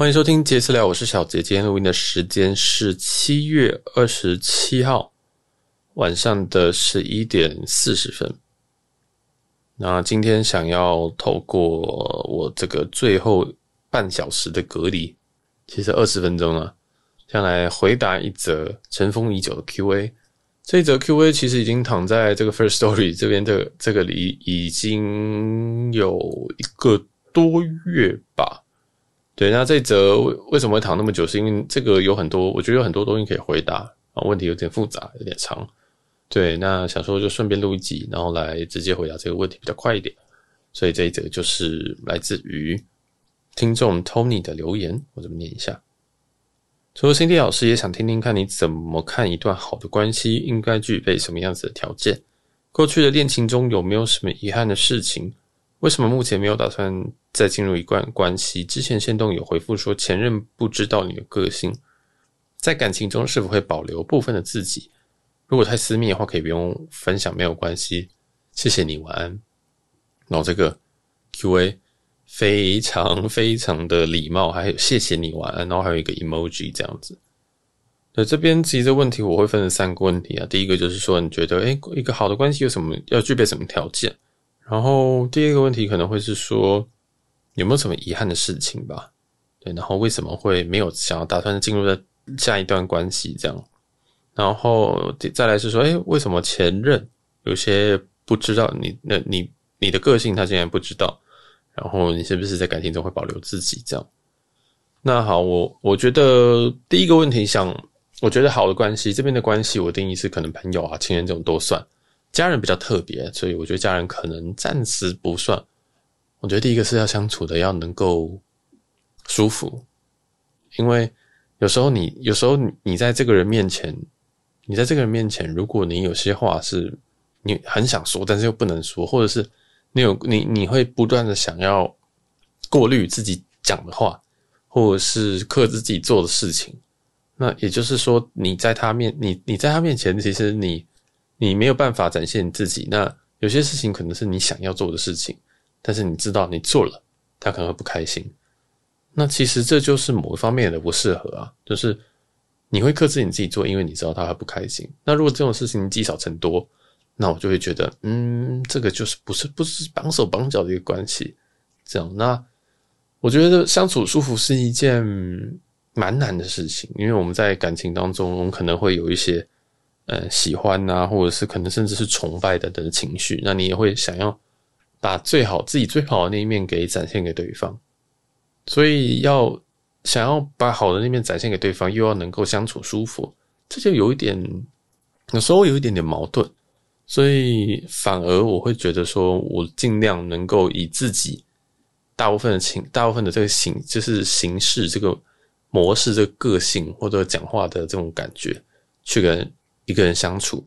欢迎收听杰斯聊，我是小杰。今天录音的时间是七月二十七号晚上的十一点四十分。那今天想要透过我这个最后半小时的隔离，其实二十分钟啊，想来回答一则尘封已久的 Q&A。这一则 Q&A 其实已经躺在这个 First Story 这边的这个里已经有一个多月吧。对，那这一则为为什么会躺那么久？是因为这个有很多，我觉得有很多东西可以回答啊，问题有点复杂，有点长。对，那想说就顺便录一集，然后来直接回答这个问题比较快一点。所以这一则就是来自于听众 Tony 的留言，我这么念一下。除了 Cindy 老师，也想听听看你怎么看一段好的关系应该具备什么样子的条件？过去的恋情中有没有什么遗憾的事情？为什么目前没有打算再进入一段关系？之前限动有回复说前任不知道你的个性，在感情中是否会保留部分的自己？如果太私密的话，可以不用分享，没有关系。谢谢你，晚安。然后这个 Q&A 非常非常的礼貌，还有谢谢你，晚安。然后还有一个 emoji 这样子。那这边其实这问题我会分成三个问题啊。第一个就是说，你觉得诶，一个好的关系有什么要具备什么条件？然后第二个问题可能会是说，有没有什么遗憾的事情吧？对，然后为什么会没有想要打算进入的下一段关系这样？然后再来是说，哎，为什么前任有些不知道你，那你你的个性他竟然不知道？然后你是不是在感情中会保留自己这样？那好，我我觉得第一个问题想，我觉得好的关系这边的关系，我定义是可能朋友啊、情人这种都算。家人比较特别，所以我觉得家人可能暂时不算。我觉得第一个是要相处的要能够舒服，因为有时候你有时候你在这个人面前，你在这个人面前，如果你有些话是你很想说，但是又不能说，或者是你有你你会不断的想要过滤自己讲的话，或者是克制自己做的事情，那也就是说你在他面你你在他面前，其实你。你没有办法展现你自己，那有些事情可能是你想要做的事情，但是你知道你做了，他可能会不开心。那其实这就是某一方面的不适合啊，就是你会克制你自己做，因为你知道他会不开心。那如果这种事情积少成多，那我就会觉得，嗯，这个就是不是不是绑手绑脚的一个关系。这样，那我觉得相处舒服是一件蛮难的事情，因为我们在感情当中，我们可能会有一些。呃，喜欢啊，或者是可能甚至是崇拜等等的情绪，那你也会想要把最好自己最好的那一面给展现给对方，所以要想要把好的那面展现给对方，又要能够相处舒服，这就有一点，有时候有一点点矛盾，所以反而我会觉得说，我尽量能够以自己大部分的情，大部分的这个形，就是形式这个模式，这个个性或者讲话的这种感觉去跟。一个人相处，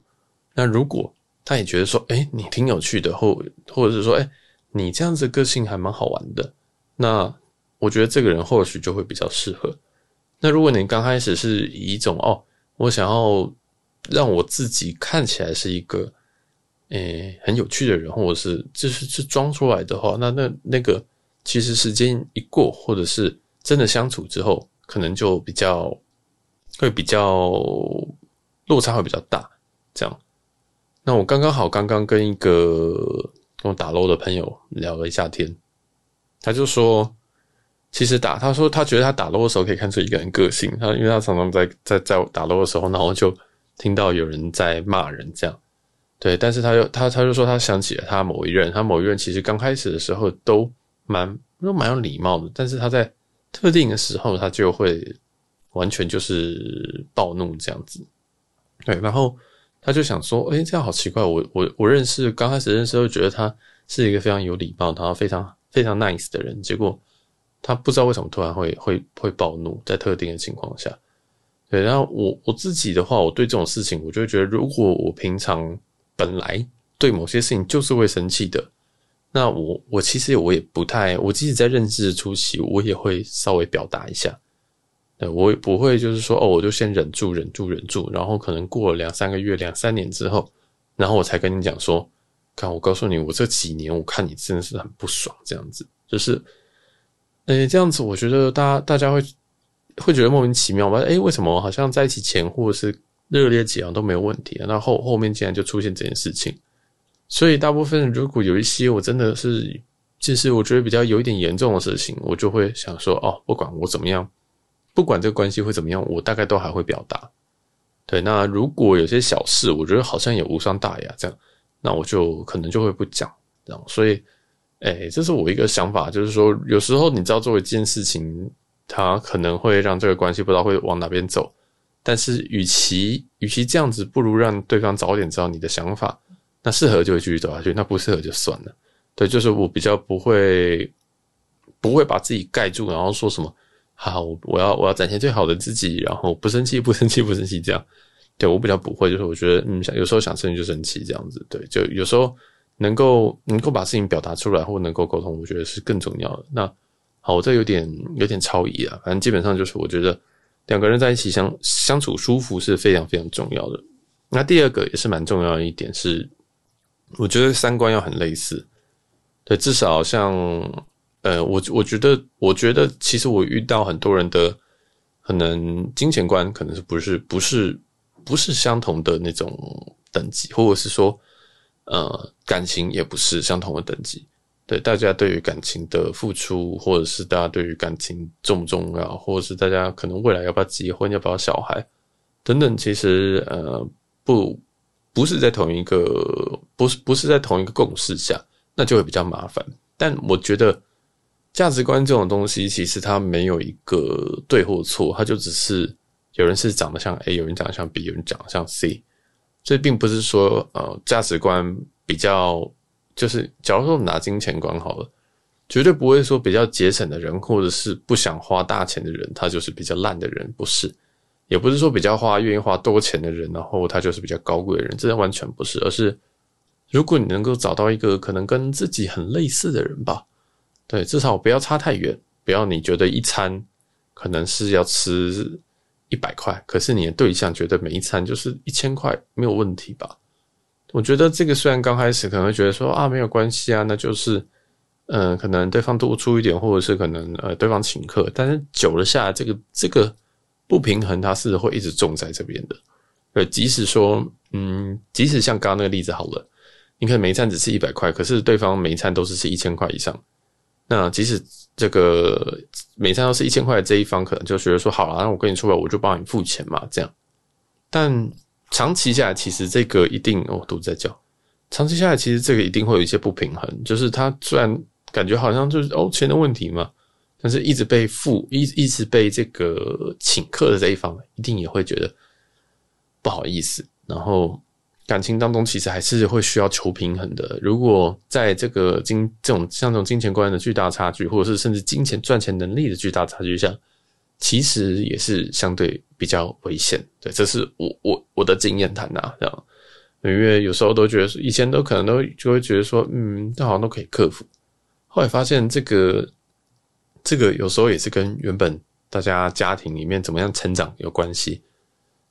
那如果他也觉得说，哎，你挺有趣的，或或者是说，哎，你这样子个性还蛮好玩的，那我觉得这个人或许就会比较适合。那如果你刚开始是以一种哦，我想要让我自己看起来是一个，诶，很有趣的人，或者是就是是装出来的话，那那那个其实时间一过，或者是真的相处之后，可能就比较会比较。落差会比较大，这样。那我刚刚好，刚刚跟一个跟我打 LOL 的朋友聊了一下天，他就说，其实打，他说他觉得他打 LOL 的时候可以看出一个人个性，他因为他常常在在在打 LOL 的时候，然后就听到有人在骂人，这样。对，但是他又他他就说他想起了他某一任，他某一任其实刚开始的时候都蛮都蛮有礼貌的，但是他在特定的时候，他就会完全就是暴怒这样子。对，然后他就想说，诶，这样好奇怪。我我我认识刚开始认识，会觉得他是一个非常有礼貌，然后非常非常 nice 的人。结果他不知道为什么突然会会会暴怒，在特定的情况下。对，然后我我自己的话，我对这种事情，我就会觉得，如果我平常本来对某些事情就是会生气的，那我我其实我也不太，我即使在认识初期，我也会稍微表达一下。我也不会，就是说，哦，我就先忍住，忍住，忍住，然后可能过了两三个月、两三年之后，然后我才跟你讲说，看，我告诉你，我这几年我看你真的是很不爽，这样子，就是诶，这样子我觉得大家大家会会觉得莫名其妙吧？诶，为什么好像在一起前或者是热烈几样都没有问题啊？那后后面竟然就出现这件事情，所以大部分如果有一些我真的是，其实我觉得比较有一点严重的事情，我就会想说哦，不管我怎么样，不管这个关系会怎么样，我大概都还会表达。对，那如果有些小事，我觉得好像也无伤大雅，这样，那我就可能就会不讲，这样，所以。哎，这是我一个想法，就是说，有时候你知道做一件事情，它可能会让这个关系不知道会往哪边走，但是与其与其这样子，不如让对方早点知道你的想法，那适合就会继续走下去，那不适合就算了。对，就是我比较不会不会把自己盖住，然后说什么好，我要我要展现最好的自己，然后不生气不生气不生气这样。对，我比较不会，就是我觉得嗯，想有时候想生气就生气这样子。对，就有时候。能够能够把事情表达出来，或能够沟通，我觉得是更重要的。那好，我这有点有点超移啊，反正基本上就是我觉得两个人在一起相相处舒服是非常非常重要的。那第二个也是蛮重要的一点是，我觉得三观要很类似，对，至少像呃，我我觉得我觉得其实我遇到很多人的可能金钱观可能是不是不是不是相同的那种等级，或者是说。呃，感情也不是相同的等级，对，大家对于感情的付出，或者是大家对于感情重不重要，或者是大家可能未来要不要结婚，要不要小孩等等，其实呃不不是在同一个不是不是在同一个共识下，那就会比较麻烦。但我觉得价值观这种东西，其实它没有一个对或错，它就只是有人是长得像 A，有人长得像 B，有人长得像 C。这并不是说，呃，价值观比较，就是假如说我们拿金钱观好了，绝对不会说比较节省的人，或者是不想花大钱的人，他就是比较烂的人，不是，也不是说比较花愿意花多钱的人，然后他就是比较高贵的人，这完全不是，而是如果你能够找到一个可能跟自己很类似的人吧，对，至少不要差太远，不要你觉得一餐可能是要吃。一百块，可是你的对象觉得每一餐就是一千块，没有问题吧？我觉得这个虽然刚开始可能会觉得说啊没有关系啊，那就是嗯、可能对方多出一点，或者是可能呃对方请客，但是久了下来，这个这个不平衡它是会一直重在这边的。对，即使说嗯，即使像刚刚那个例子好了，你可能每一餐只吃一百块，可是对方每一餐都是吃一千块以上，那即使。这个每餐都是一千块的这一方，可能就觉得说好了，那我跟你出来，我就帮你付钱嘛，这样。但长期下来，其实这个一定哦，肚子在叫。长期下来，其实这个一定会有一些不平衡，就是他虽然感觉好像就是哦钱的问题嘛，但是一直被付，一一直被这个请客的这一方，一定也会觉得不好意思，然后。感情当中其实还是会需要求平衡的。如果在这个金这种像这种金钱观的巨大差距，或者是甚至金钱赚钱能力的巨大差距下，其实也是相对比较危险。对，这是我我我的经验谈呐，这样。因为有时候都觉得，以前都可能都就会觉得说，嗯，这好像都可以克服。后来发现，这个这个有时候也是跟原本大家家庭里面怎么样成长有关系。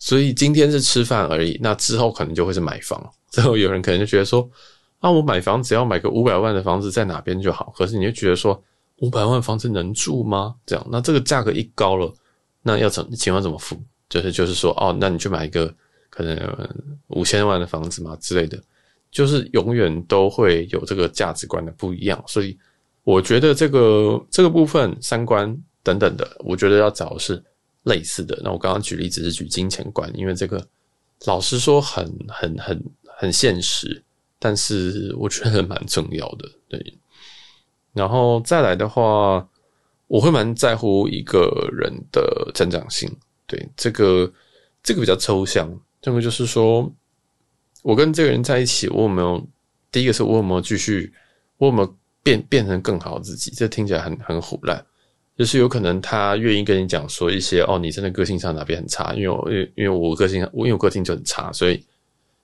所以今天是吃饭而已，那之后可能就会是买房。之后有人可能就觉得说，啊，我买房只要买个五百万的房子在哪边就好。可是你就觉得说，五百万房子能住吗？这样，那这个价格一高了，那要怎钱要怎么付？就是就是说，哦，那你去买一个可能五千万的房子嘛之类的，就是永远都会有这个价值观的不一样。所以我觉得这个这个部分三观等等的，我觉得要找的是。类似的，那我刚刚举例子是举金钱观，因为这个老实说很很很很现实，但是我觉得蛮重要的。对，然后再来的话，我会蛮在乎一个人的成长性。对，这个这个比较抽象，这个就是说我跟这个人在一起，我有没有第一个是我有没有继续，我有没有变变成更好的自己？这听起来很很唬烂。就是有可能他愿意跟你讲说一些哦，你真的个性上哪边很差，因为我因为因为我个性，我因为我个性就很差，所以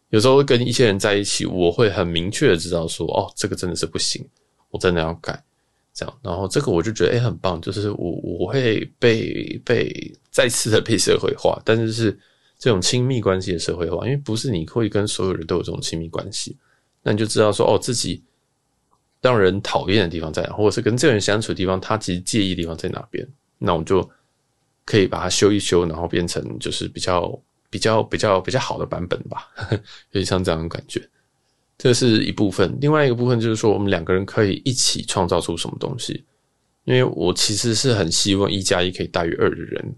有时候跟一些人在一起，我会很明确的知道说哦，这个真的是不行，我真的要改，这样，然后这个我就觉得诶、欸、很棒，就是我我会被被再次的被社会化，但是是这种亲密关系的社会化，因为不是你会跟所有人都有这种亲密关系，那你就知道说哦，自己让人讨厌的地方在哪，或者是跟这个人相处的地方，他其实介意的地方在哪边，那我们就可以把它修一修，然后变成就是比较比较比较比较好的版本吧，有点像这样的感觉。这是一部分，另外一个部分就是说，我们两个人可以一起创造出什么东西。因为我其实是很希望一加一可以大于二的人。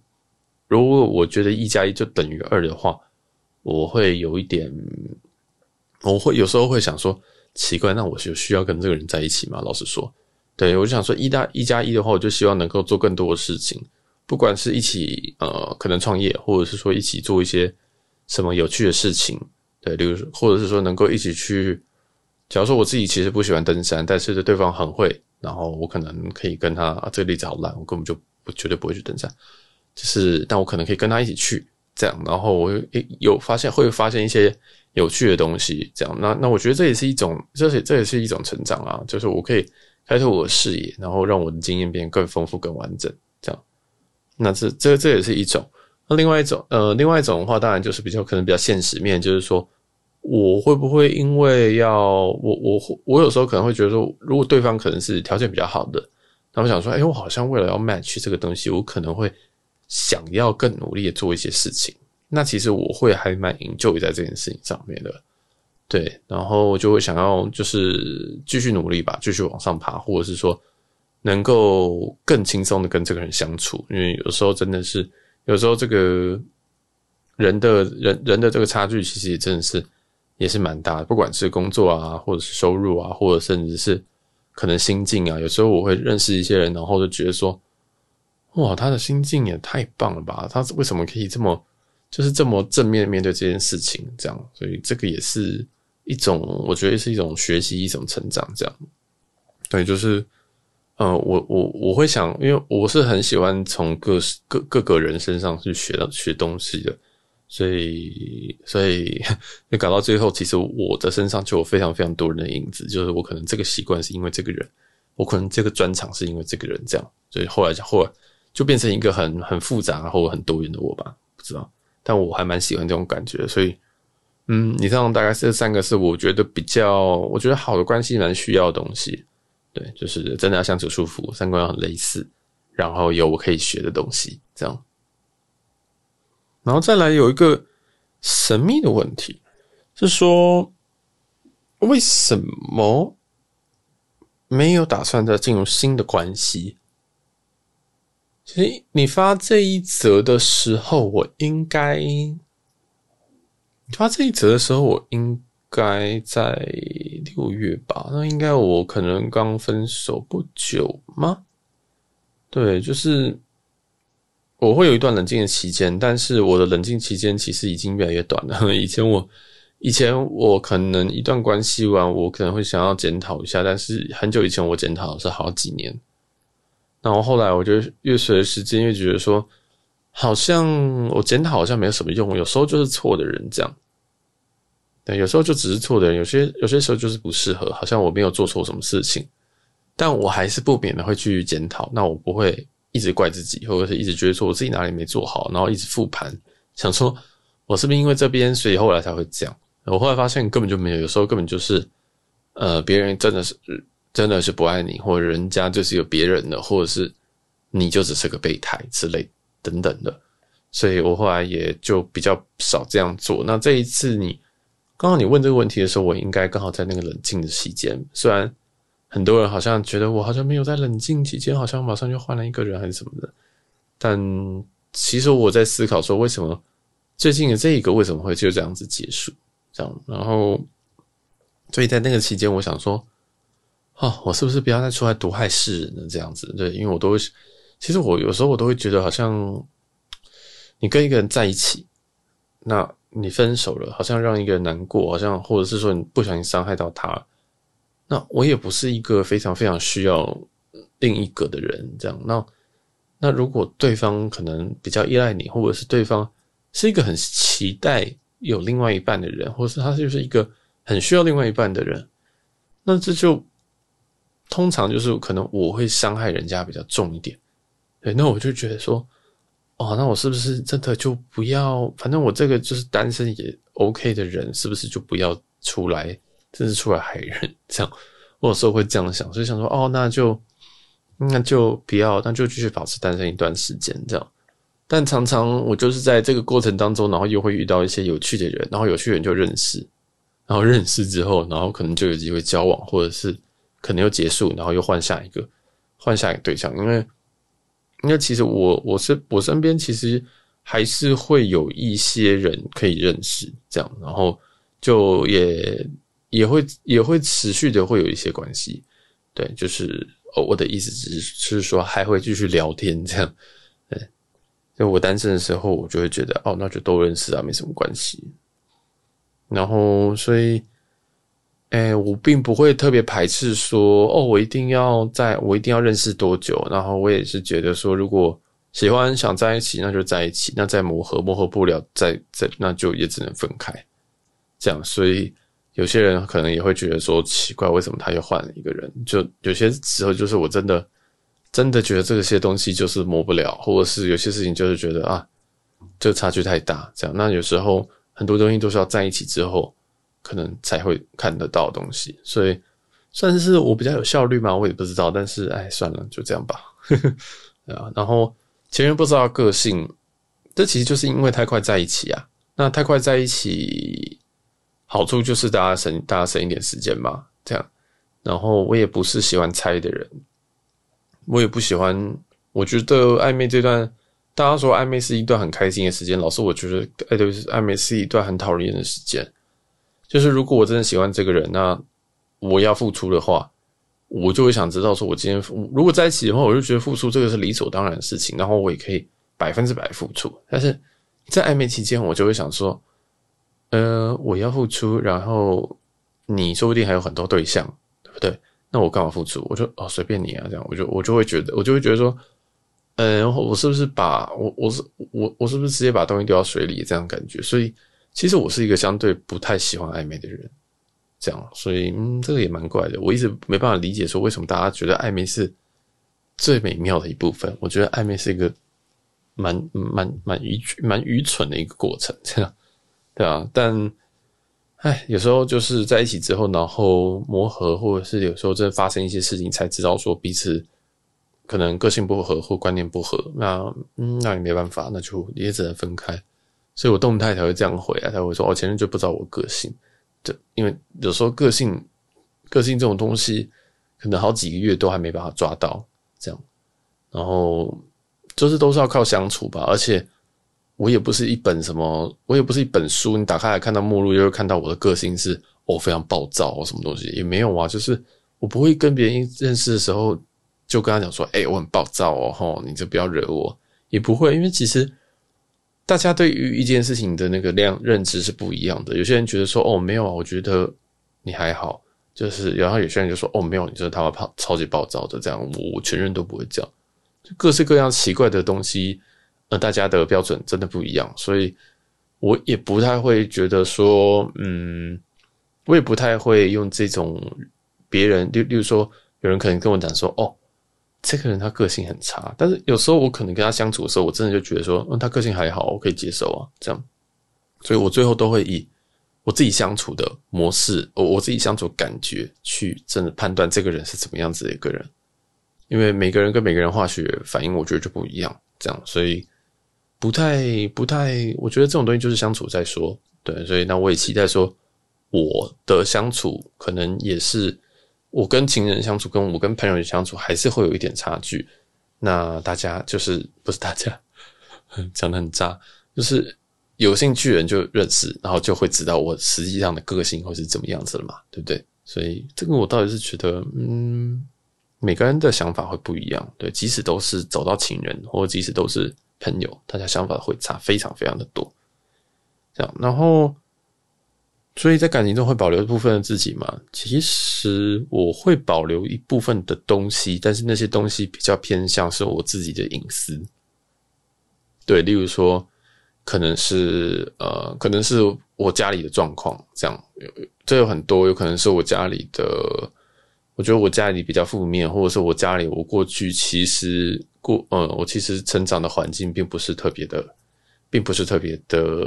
如果我觉得一加一就等于二的话，我会有一点，我会有时候会想说。奇怪，那我就需要跟这个人在一起吗？老实说，对，我就想说一加一加一的话，我就希望能够做更多的事情，不管是一起呃，可能创业，或者是说一起做一些什么有趣的事情，对，例如，或者是说能够一起去。假如说我自己其实不喜欢登山，但是对方很会，然后我可能可以跟他，啊，这个例子好烂，我根本就不绝对不会去登山，就是但我可能可以跟他一起去，这样，然后我诶有发现会发现一些。有趣的东西，这样，那那我觉得这也是一种，这是这也是一种成长啊，就是我可以开拓我的视野，然后让我的经验变得更丰富、更完整，这样。那这这这也是一种。那另外一种，呃，另外一种的话，当然就是比较可能比较现实面，就是说，我会不会因为要我我我有时候可能会觉得说，如果对方可能是条件比较好的，那我想说，哎，我好像为了要 match 这个东西，我可能会想要更努力的做一些事情。那其实我会还蛮营救在这件事情上面的，对，然后就会想要就是继续努力吧，继续往上爬，或者是说能够更轻松的跟这个人相处，因为有时候真的是有时候这个人的人人的这个差距其实也真的是也是蛮大的，不管是工作啊，或者是收入啊，或者甚至是可能心境啊，有时候我会认识一些人，然后就觉得说，哇，他的心境也太棒了吧，他为什么可以这么。就是这么正面面对这件事情，这样，所以这个也是一种，我觉得是一种学习，一种成长，这样。对，就是，呃，我我我会想，因为我是很喜欢从各各各个人身上去学到学东西的，所以所以 就搞到最后，其实我的身上就有非常非常多人的影子，就是我可能这个习惯是因为这个人，我可能这个专长是因为这个人，这样，所以后来就后来就变成一个很很复杂或很多元的我吧，不知道。但我还蛮喜欢这种感觉，所以，嗯，以上大概这三个是我觉得比较，我觉得好的关系蛮需要的东西，对，就是真的要相处舒服，三观要很类似，然后有我可以学的东西，这样，然后再来有一个神秘的问题，是说为什么没有打算再进入新的关系？其实你发这一则的时候，我应该发这一则的时候，我应该在六月吧？那应该我可能刚分手不久吗？对，就是我会有一段冷静的期间，但是我的冷静期间其实已经越来越短了。以前我以前我可能一段关系完，我可能会想要检讨一下，但是很久以前我检讨是好几年。然后后来，我就越随着时间越觉得说，好像我检讨好像没有什么用，有时候就是错的人这样。对，有时候就只是错的人，有些有些时候就是不适合，好像我没有做错什么事情，但我还是不免的会去检讨。那我不会一直怪自己，或者是一直觉得说我自己哪里没做好，然后一直复盘，想说我是不是因为这边，所以后来才会这样。我后来发现根本就没有，有时候根本就是，呃，别人真的是。真的是不爱你，或者人家就是有别人的，或者是你就只是个备胎之类等等的，所以我后来也就比较少这样做。那这一次你刚好你问这个问题的时候，我应该刚好在那个冷静的期间。虽然很多人好像觉得我好像没有在冷静期间，好像马上就换了一个人还是什么的，但其实我在思考说，为什么最近的这一个为什么会就这样子结束？这样，然后所以在那个期间，我想说。哦，我是不是不要再出来毒害世人了？这样子，对，因为我都会，其实我有时候我都会觉得，好像你跟一个人在一起，那你分手了，好像让一个人难过，好像或者是说你不小心伤害到他，那我也不是一个非常非常需要另一个的人，这样。那那如果对方可能比较依赖你，或者是对方是一个很期待有另外一半的人，或者是他就是一个很需要另外一半的人，那这就。通常就是可能我会伤害人家比较重一点，对，那我就觉得说，哦，那我是不是真的就不要？反正我这个就是单身也 OK 的人，是不是就不要出来，真是出来害人？这样，我有时候会这样想，所以想说，哦，那就那就不要，那就继续保持单身一段时间这样。但常常我就是在这个过程当中，然后又会遇到一些有趣的人，然后有趣的人就认识，然后认识之后，然后可能就有机会交往，或者是可能又结束，然后又换下一个，换下一个对象。因为，因为其实我我是我身边其实还是会有一些人可以认识，这样，然后就也也会也会持续的会有一些关系。对，就是哦，我的意思只是是说还会继续聊天这样。对，就我单身的时候，我就会觉得哦，那就都认识啊，没什么关系。然后，所以，哎，我并不会特别排斥说哦，我一定要在，我一定要认识多久。然后，我也是觉得说，如果喜欢想在一起，那就在一起；那再磨合，磨合不了，再再那就也只能分开。这样，所以有些人可能也会觉得说奇怪，为什么他又换了一个人？就有些时候，就是我真的。真的觉得这些东西就是磨不了，或者是有些事情就是觉得啊，这差距太大，这样。那有时候很多东西都是要在一起之后，可能才会看得到东西。所以算是我比较有效率嘛？我也不知道。但是哎，算了，就这样吧。啊，然后前面不知道个性，这其实就是因为太快在一起啊。那太快在一起，好处就是大家省大家省一点时间嘛，这样。然后我也不是喜欢猜的人。我也不喜欢，我觉得暧昧这段，大家说暧昧是一段很开心的时间，老师我觉得，哎，对，暧昧是一段很讨厌的时间。就是如果我真的喜欢这个人，那我要付出的话，我就会想知道，说我今天如果在一起的话，我就觉得付出这个是理所当然的事情，然后我也可以百分之百付出。但是在暧昧期间，我就会想说，呃，我要付出，然后你说不定还有很多对象，对不对？那我干嘛付出？我就哦随便你啊，这样我就我就会觉得我就会觉得说，嗯，我是不是把我我是我我是不是直接把东西丢到水里这样感觉？所以其实我是一个相对不太喜欢暧昧的人，这样，所以嗯，这个也蛮怪的。我一直没办法理解说为什么大家觉得暧昧是最美妙的一部分。我觉得暧昧是一个蛮蛮蛮愚蛮愚蠢的一个过程，这样对啊，但。哎，有时候就是在一起之后，然后磨合，或者是有时候真的发生一些事情，才知道说彼此可能个性不合或观念不合。那嗯，那也没办法，那就也只能分开。所以我动态才会这样回啊，才会说哦，前任就不知道我个性，对，因为有时候个性个性这种东西，可能好几个月都还没办法抓到这样，然后就是都是要靠相处吧，而且。我也不是一本什么，我也不是一本书。你打开来看到目录，就会看到我的个性是哦非常暴躁哦，什么东西也没有啊。就是我不会跟别人认识的时候就跟他讲说，哎、我很暴躁哦，吼，你就不要惹我。也不会，因为其实大家对于一件事情的那个量认知是不一样的。有些人觉得说，哦，没有啊，我觉得你还好。就是，然后有些人就说，哦，没有，你就是他妈超级暴躁的这样。我我全认都不会这样，就各式各样奇怪的东西。呃，大家的标准真的不一样，所以我也不太会觉得说，嗯，我也不太会用这种别人，例例如说，有人可能跟我讲说，哦，这个人他个性很差，但是有时候我可能跟他相处的时候，我真的就觉得说，嗯，他个性还好，我可以接受啊，这样，所以我最后都会以我自己相处的模式，我我自己相处感觉去真的判断这个人是怎么样子的一个人，因为每个人跟每个人化学反应，我觉得就不一样，这样，所以。不太不太，我觉得这种东西就是相处再说，对，所以那我也期待说，我的相处可能也是我跟情人相处，跟我跟朋友相处还是会有一点差距。那大家就是不是大家 讲得很渣，就是有兴趣人就认识，然后就会知道我实际上的个性会是怎么样子了嘛，对不对？所以这个我倒是觉得，嗯，每个人的想法会不一样，对，即使都是走到情人，或即使都是。朋友，大家想法会差非常非常的多，这样，然后，所以在感情中会保留一部分的自己嘛？其实我会保留一部分的东西，但是那些东西比较偏向是我自己的隐私。对，例如说，可能是呃，可能是我家里的状况，这样，这有很多，有可能是我家里的。我觉得我家里比较负面，或者是我家里我过去其实过，呃，我其实成长的环境并不是特别的，并不是特别的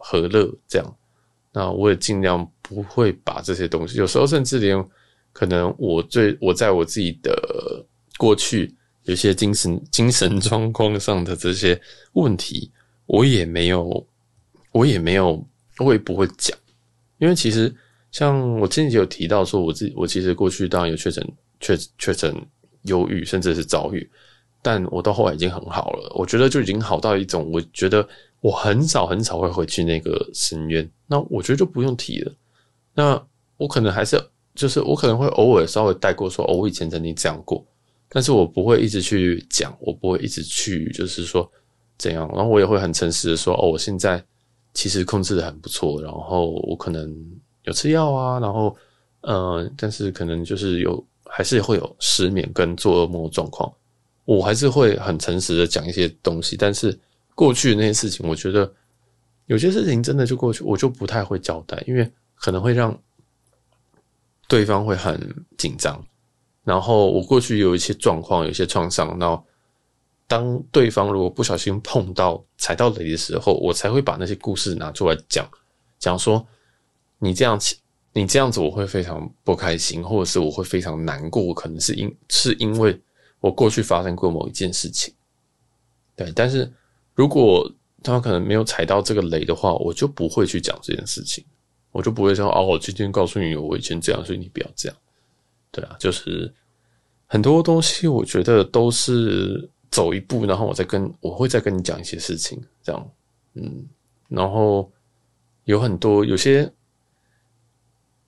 和乐这样。那我也尽量不会把这些东西，有时候甚至连可能我最我在我自己的过去有些精神精神状况上的这些问题，我也没有，我也没有，我也不会讲，因为其实像我之前有提到说，我自己我其实过去当然有确诊确确诊忧郁，甚至是躁郁，但我到后来已经很好了，我觉得就已经好到一种，我觉得我很少很少会回去那个深渊，那我觉得就不用提了，那我可能还是。就是我可能会偶尔稍微带过说，哦，我以前曾经这样过，但是我不会一直去讲，我不会一直去就是说怎样，然后我也会很诚实的说，哦，我现在其实控制的很不错，然后我可能有吃药啊，然后嗯，但是可能就是有还是会有失眠跟做噩梦状况，我还是会很诚实的讲一些东西，但是过去的那些事情，我觉得有些事情真的就过去，我就不太会交代，因为可能会让。对方会很紧张，然后我过去有一些状况，有一些创伤，然后当对方如果不小心碰到踩到雷的时候，我才会把那些故事拿出来讲，讲说你这样，你这样子我会非常不开心，或者是我会非常难过，可能是因是因为我过去发生过某一件事情，对，但是如果他可能没有踩到这个雷的话，我就不会去讲这件事情。我就不会说哦，我今天告诉你我以前这样，所以你不要这样。对啊，就是很多东西，我觉得都是走一步，然后我再跟我会再跟你讲一些事情，这样，嗯，然后有很多有些，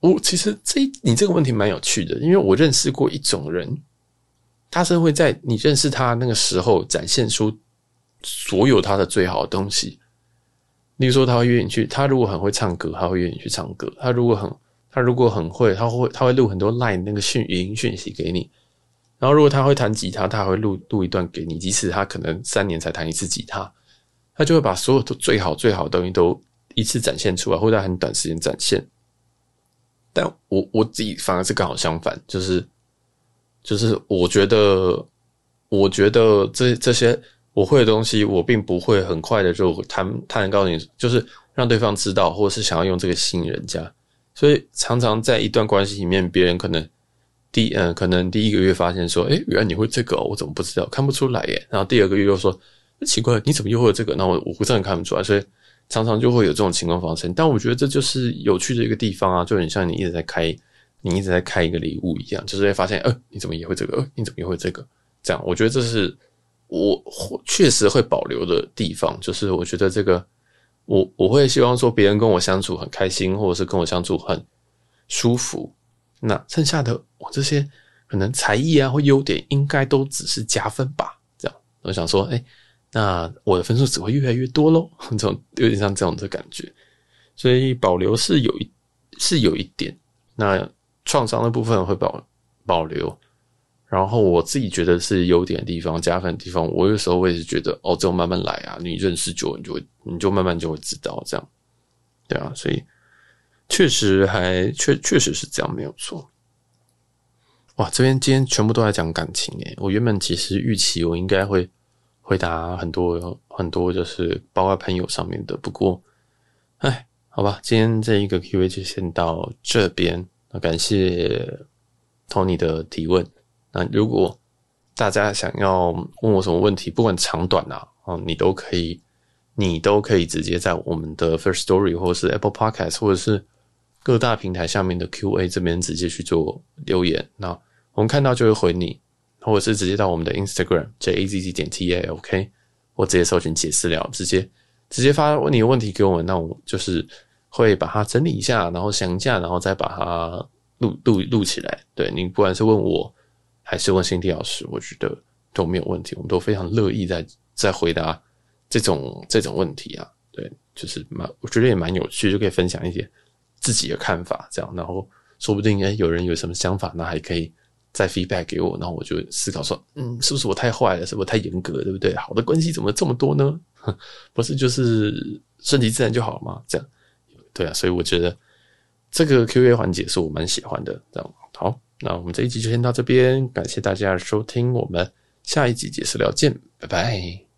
我其实这你这个问题蛮有趣的，因为我认识过一种人，他是会在你认识他那个时候展现出所有他的最好的东西。例如说，他会约你去。他如果很会唱歌，他会约你去唱歌。他如果很，他如果很会，他会他会录很多 line 那个讯语音讯息给你。然后，如果他会弹吉他，他还会录录一段给你。即使他可能三年才弹一次吉他，他就会把所有的最好最好的东西都一次展现出来，或者在很短时间展现。但我我自己反而是刚好相反，就是就是我觉得，我觉得这这些。我会的东西，我并不会很快的就谈谈告诉你，就是让对方知道，或者是想要用这个吸引人家。所以常常在一段关系里面，别人可能第嗯、可能第一个月发现说，诶，原来你会这个，我怎么不知道？看不出来耶。然后第二个月又说，奇怪，你怎么又会有这个？那我我不是很看不出来，所以常常就会有这种情况发生。但我觉得这就是有趣的一个地方啊，就很像你一直在开，你一直在开一个礼物一样，就是会发现，呃，你怎么也会这个？呃，你怎么也会这个？这样，我觉得这是。我确实会保留的地方，就是我觉得这个，我我会希望说别人跟我相处很开心，或者是跟我相处很舒服。那剩下的我这些可能才艺啊或优点，应该都只是加分吧。这样，我想说，哎，那我的分数只会越来越多喽。这种有点像这种的感觉，所以保留是有一是有一点。那创伤的部分会保保留。然后我自己觉得是优点的地方、加分的地方，我有时候我也是觉得哦，这种慢慢来啊，你认识久了，你就，你就慢慢就会知道这样，对啊，所以确实还确确实是这样，没有错。哇，这边今天全部都在讲感情诶，我原本其实预期我应该会回答很多很多，就是包括朋友上面的，不过，哎，好吧，今天这一个 Q&A 就先到这边，感谢 Tony 的提问。那如果大家想要问我什么问题，不管长短啊，哦，你都可以，你都可以直接在我们的 First Story 或者是 Apple Podcast 或者是各大平台下面的 Q&A 这边直接去做留言。那我们看到就会回你，或者是直接到我们的 Instagram jazz 点 talk，或直接搜寻解私聊，直接直接发问你问题给我们，那我就是会把它整理一下，然后想一下，然后再把它录录录起来。对，你不管是问我。还是问新地老师，我觉得都没有问题，我们都非常乐意在在回答这种这种问题啊。对，就是蛮，我觉得也蛮有趣，就可以分享一些自己的看法，这样，然后说不定诶、欸、有人有什么想法，那还可以再 feedback 给我，然后我就思考说，嗯，是不是我太坏了，是不是太严格，对不对？好的关系怎么这么多呢？不是就是顺其自然就好了吗？这样，对啊，所以我觉得这个 Q&A 环节是我蛮喜欢的，这样。那我们这一集就先到这边，感谢大家收听，我们下一集解释聊见，拜拜。